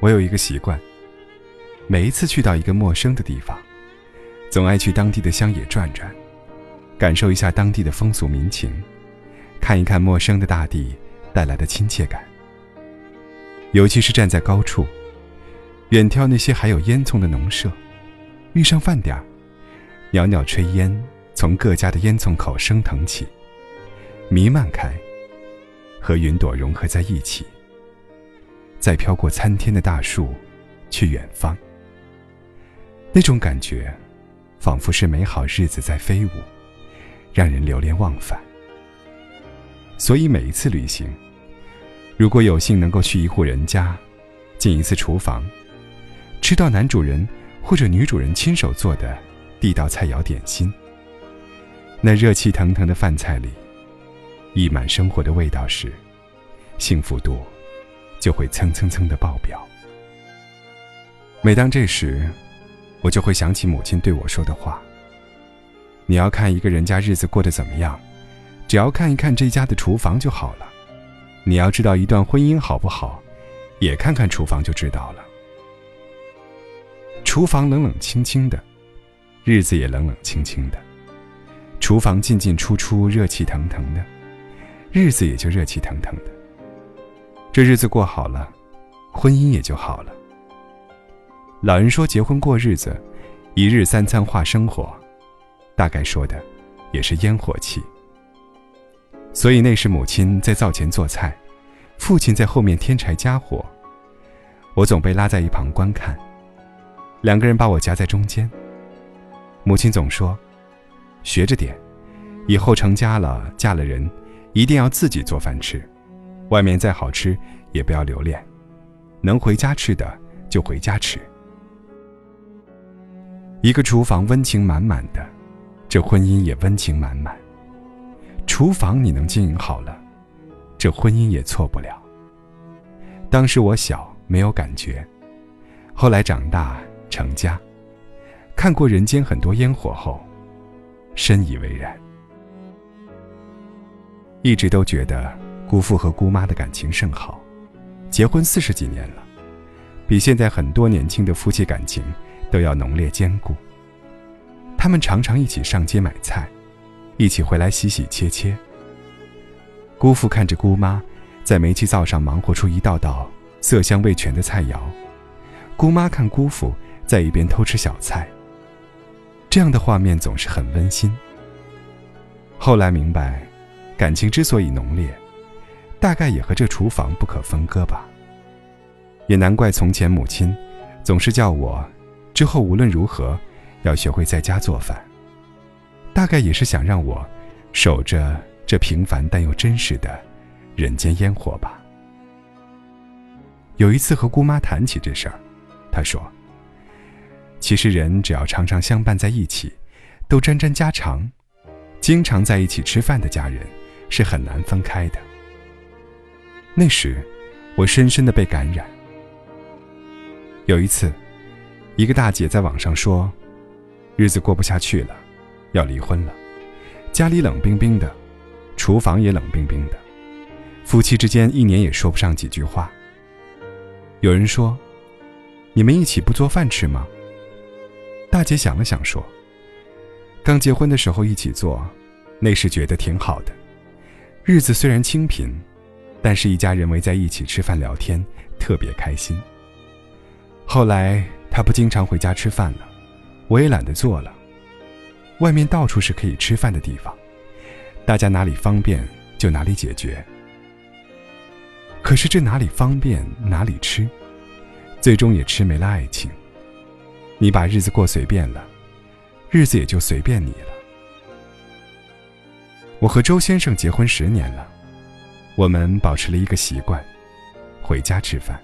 我有一个习惯，每一次去到一个陌生的地方，总爱去当地的乡野转转，感受一下当地的风俗民情，看一看陌生的大地带来的亲切感。尤其是站在高处，远眺那些还有烟囱的农舍，遇上饭点儿，袅袅炊烟从各家的烟囱口升腾起，弥漫开，和云朵融合在一起。再飘过参天的大树，去远方。那种感觉，仿佛是美好日子在飞舞，让人流连忘返。所以每一次旅行，如果有幸能够去一户人家，进一次厨房，吃到男主人或者女主人亲手做的地道菜肴点心，那热气腾腾的饭菜里，溢满生活的味道时，幸福度。就会蹭蹭蹭的爆表。每当这时，我就会想起母亲对我说的话：“你要看一个人家日子过得怎么样，只要看一看这家的厨房就好了。你要知道一段婚姻好不好，也看看厨房就知道了。厨房冷冷清清的，日子也冷冷清清的；厨房进进出出，热气腾腾的，日子也就热气腾腾的。”这日子过好了，婚姻也就好了。老人说结婚过日子，一日三餐化生活，大概说的也是烟火气。所以那时母亲在灶前做菜，父亲在后面添柴加火，我总被拉在一旁观看。两个人把我夹在中间。母亲总说：“学着点，以后成家了，嫁了人，一定要自己做饭吃。”外面再好吃，也不要留恋。能回家吃的就回家吃。一个厨房温情满满的，这婚姻也温情满满。厨房你能经营好了，这婚姻也错不了。当时我小，没有感觉；后来长大成家，看过人间很多烟火后，深以为然。一直都觉得。姑父和姑妈的感情甚好，结婚四十几年了，比现在很多年轻的夫妻感情都要浓烈坚固。他们常常一起上街买菜，一起回来洗洗切切。姑父看着姑妈在煤气灶上忙活出一道道色香味全的菜肴，姑妈看姑父在一边偷吃小菜。这样的画面总是很温馨。后来明白，感情之所以浓烈。大概也和这厨房不可分割吧。也难怪从前母亲总是叫我，之后无论如何要学会在家做饭。大概也是想让我守着这平凡但又真实的人间烟火吧。有一次和姑妈谈起这事儿，她说：“其实人只要常常相伴在一起，都沾沾家常，经常在一起吃饭的家人是很难分开的。”那时，我深深的被感染。有一次，一个大姐在网上说，日子过不下去了，要离婚了，家里冷冰冰的，厨房也冷冰冰的，夫妻之间一年也说不上几句话。有人说：“你们一起不做饭吃吗？”大姐想了想说：“刚结婚的时候一起做，那时觉得挺好的，日子虽然清贫。”但是，一家人围在一起吃饭聊天，特别开心。后来，他不经常回家吃饭了，我也懒得做了。外面到处是可以吃饭的地方，大家哪里方便就哪里解决。可是，这哪里方便哪里吃，最终也吃没了爱情。你把日子过随便了，日子也就随便你了。我和周先生结婚十年了。我们保持了一个习惯：回家吃饭。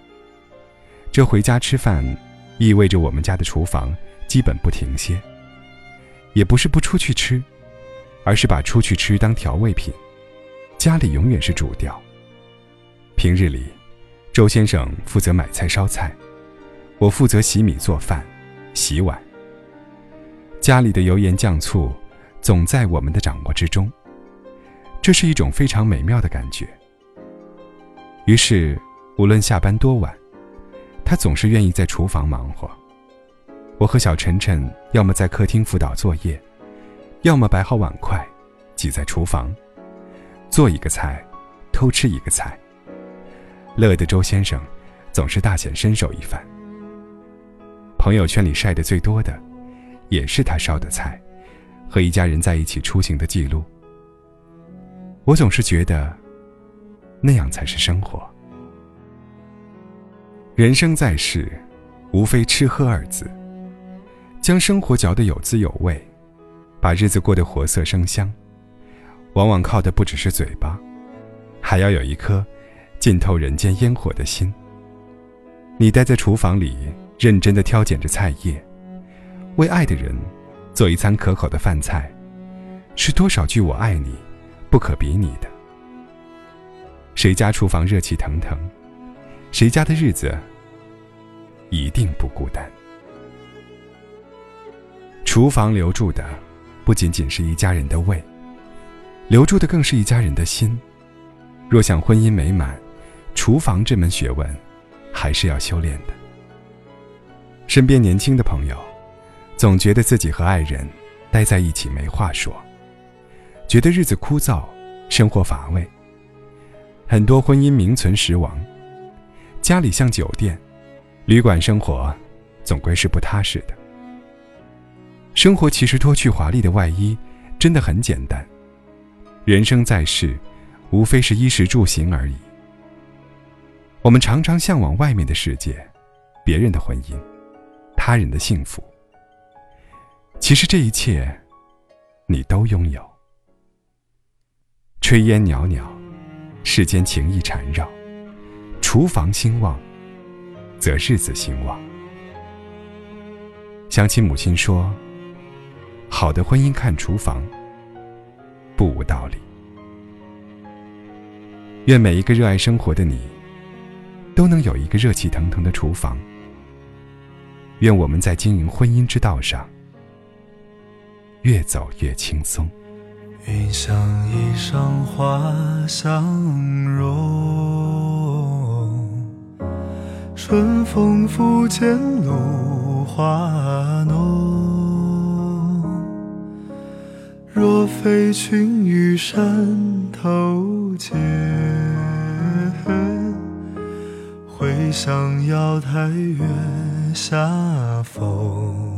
这回家吃饭，意味着我们家的厨房基本不停歇。也不是不出去吃，而是把出去吃当调味品，家里永远是主调。平日里，周先生负责买菜烧菜，我负责洗米做饭、洗碗。家里的油盐酱醋，总在我们的掌握之中。这是一种非常美妙的感觉。于是，无论下班多晚，他总是愿意在厨房忙活。我和小晨晨要么在客厅辅导作业，要么摆好碗筷，挤在厨房，做一个菜，偷吃一个菜。乐的周先生总是大显身手一番。朋友圈里晒的最多的，也是他烧的菜，和一家人在一起出行的记录。我总是觉得，那样才是生活。人生在世，无非吃喝二字，将生活嚼得有滋有味，把日子过得活色生香，往往靠的不只是嘴巴，还要有一颗浸透人间烟火的心。你待在厨房里，认真的挑拣着菜叶，为爱的人做一餐可口的饭菜，是多少句“我爱你”。不可比拟的。谁家厨房热气腾腾，谁家的日子一定不孤单。厨房留住的，不仅仅是一家人的胃，留住的更是一家人的心。若想婚姻美满，厨房这门学问还是要修炼的。身边年轻的朋友，总觉得自己和爱人待在一起没话说。觉得日子枯燥，生活乏味。很多婚姻名存实亡，家里像酒店，旅馆生活总归是不踏实的。生活其实脱去华丽的外衣，真的很简单。人生在世，无非是衣食住行而已。我们常常向往外面的世界，别人的婚姻，他人的幸福。其实这一切，你都拥有。炊烟袅袅，世间情意缠绕。厨房兴旺，则日子兴旺。想起母亲说：“好的婚姻看厨房，不无道理。”愿每一个热爱生活的你，都能有一个热气腾腾的厨房。愿我们在经营婚姻之道上，越走越轻松。云想衣裳花相融，春风拂槛露华浓。若非群玉山头见，会向瑶台月下逢。